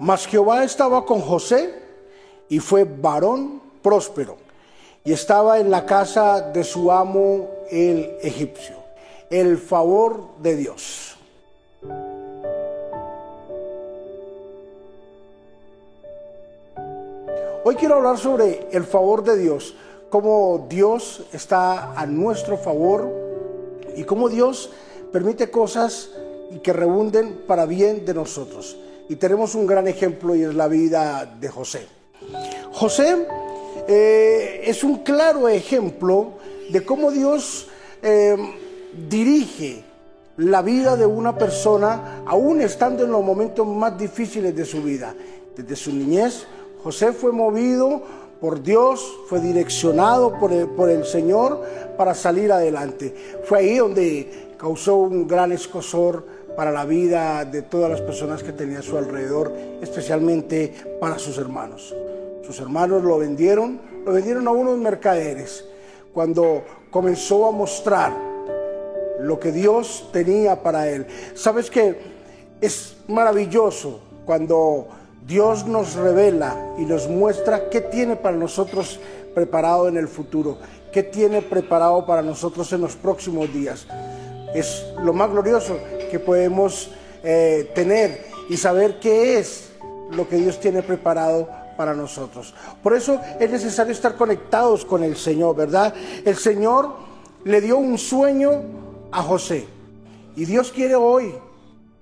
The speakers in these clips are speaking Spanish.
Mas Jehová estaba con José y fue varón próspero y estaba en la casa de su amo el egipcio. El favor de Dios. Hoy quiero hablar sobre el favor de Dios, cómo Dios está a nuestro favor y cómo Dios permite cosas que rebunden para bien de nosotros. Y tenemos un gran ejemplo y es la vida de José. José eh, es un claro ejemplo de cómo Dios eh, dirige la vida de una persona, aún estando en los momentos más difíciles de su vida. Desde su niñez, José fue movido por Dios, fue direccionado por el, por el Señor para salir adelante. Fue ahí donde causó un gran escosor para la vida de todas las personas que tenía a su alrededor, especialmente para sus hermanos. Sus hermanos lo vendieron, lo vendieron a unos mercaderes. Cuando comenzó a mostrar lo que Dios tenía para él. Sabes que es maravilloso cuando Dios nos revela y nos muestra qué tiene para nosotros preparado en el futuro, qué tiene preparado para nosotros en los próximos días. Es lo más glorioso que podemos eh, tener y saber qué es lo que Dios tiene preparado para nosotros. Por eso es necesario estar conectados con el Señor, ¿verdad? El Señor le dio un sueño a José y Dios quiere hoy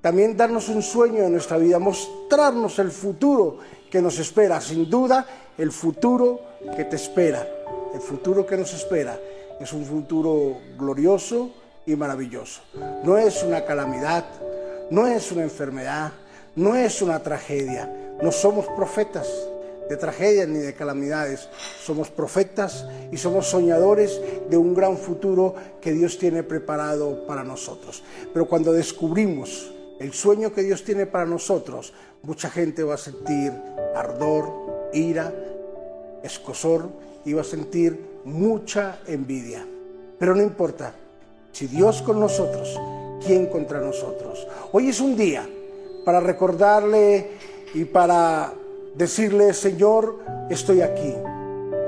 también darnos un sueño en nuestra vida, mostrarnos el futuro que nos espera, sin duda el futuro que te espera, el futuro que nos espera es un futuro glorioso y maravilloso. No es una calamidad, no es una enfermedad, no es una tragedia, no somos profetas de tragedias ni de calamidades, somos profetas y somos soñadores de un gran futuro que Dios tiene preparado para nosotros. Pero cuando descubrimos el sueño que Dios tiene para nosotros, mucha gente va a sentir ardor, ira, escosor y va a sentir mucha envidia. Pero no importa, si Dios con nosotros, ¿quién contra nosotros? Hoy es un día para recordarle y para decirle, Señor, estoy aquí.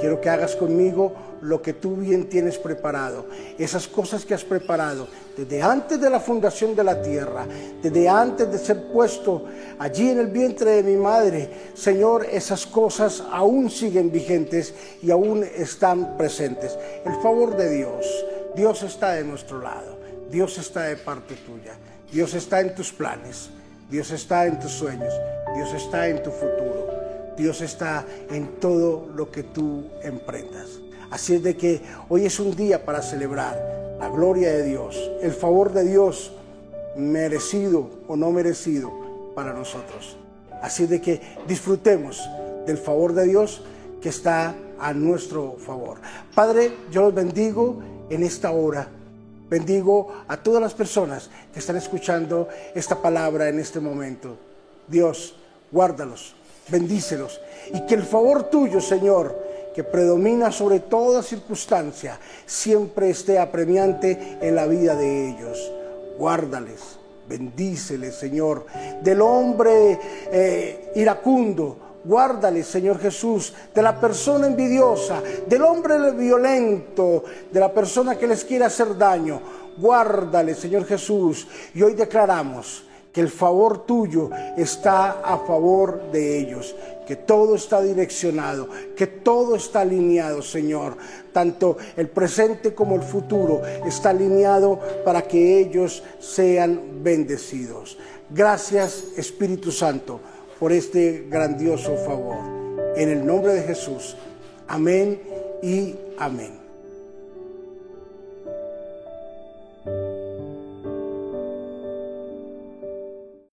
Quiero que hagas conmigo lo que tú bien tienes preparado, esas cosas que has preparado desde antes de la fundación de la tierra, desde antes de ser puesto allí en el vientre de mi madre, Señor, esas cosas aún siguen vigentes y aún están presentes. El favor de Dios, Dios está de nuestro lado, Dios está de parte tuya, Dios está en tus planes, Dios está en tus sueños, Dios está en tu futuro. Dios está en todo lo que tú emprendas. Así es de que hoy es un día para celebrar la gloria de Dios, el favor de Dios, merecido o no merecido para nosotros. Así es de que disfrutemos del favor de Dios que está a nuestro favor. Padre, yo los bendigo en esta hora. Bendigo a todas las personas que están escuchando esta palabra en este momento. Dios, guárdalos, bendícelos y que el favor tuyo, Señor, que predomina sobre toda circunstancia, siempre esté apremiante en la vida de ellos. Guárdales, bendíceles, Señor. Del hombre eh, iracundo, Guárdales, Señor Jesús, de la persona envidiosa, del hombre violento, de la persona que les quiere hacer daño. Guárdales, Señor Jesús. Y hoy declaramos que el favor tuyo está a favor de ellos, que todo está direccionado, que todo está alineado, Señor. Tanto el presente como el futuro está alineado para que ellos sean bendecidos. Gracias, Espíritu Santo, por este grandioso favor. En el nombre de Jesús. Amén y amén.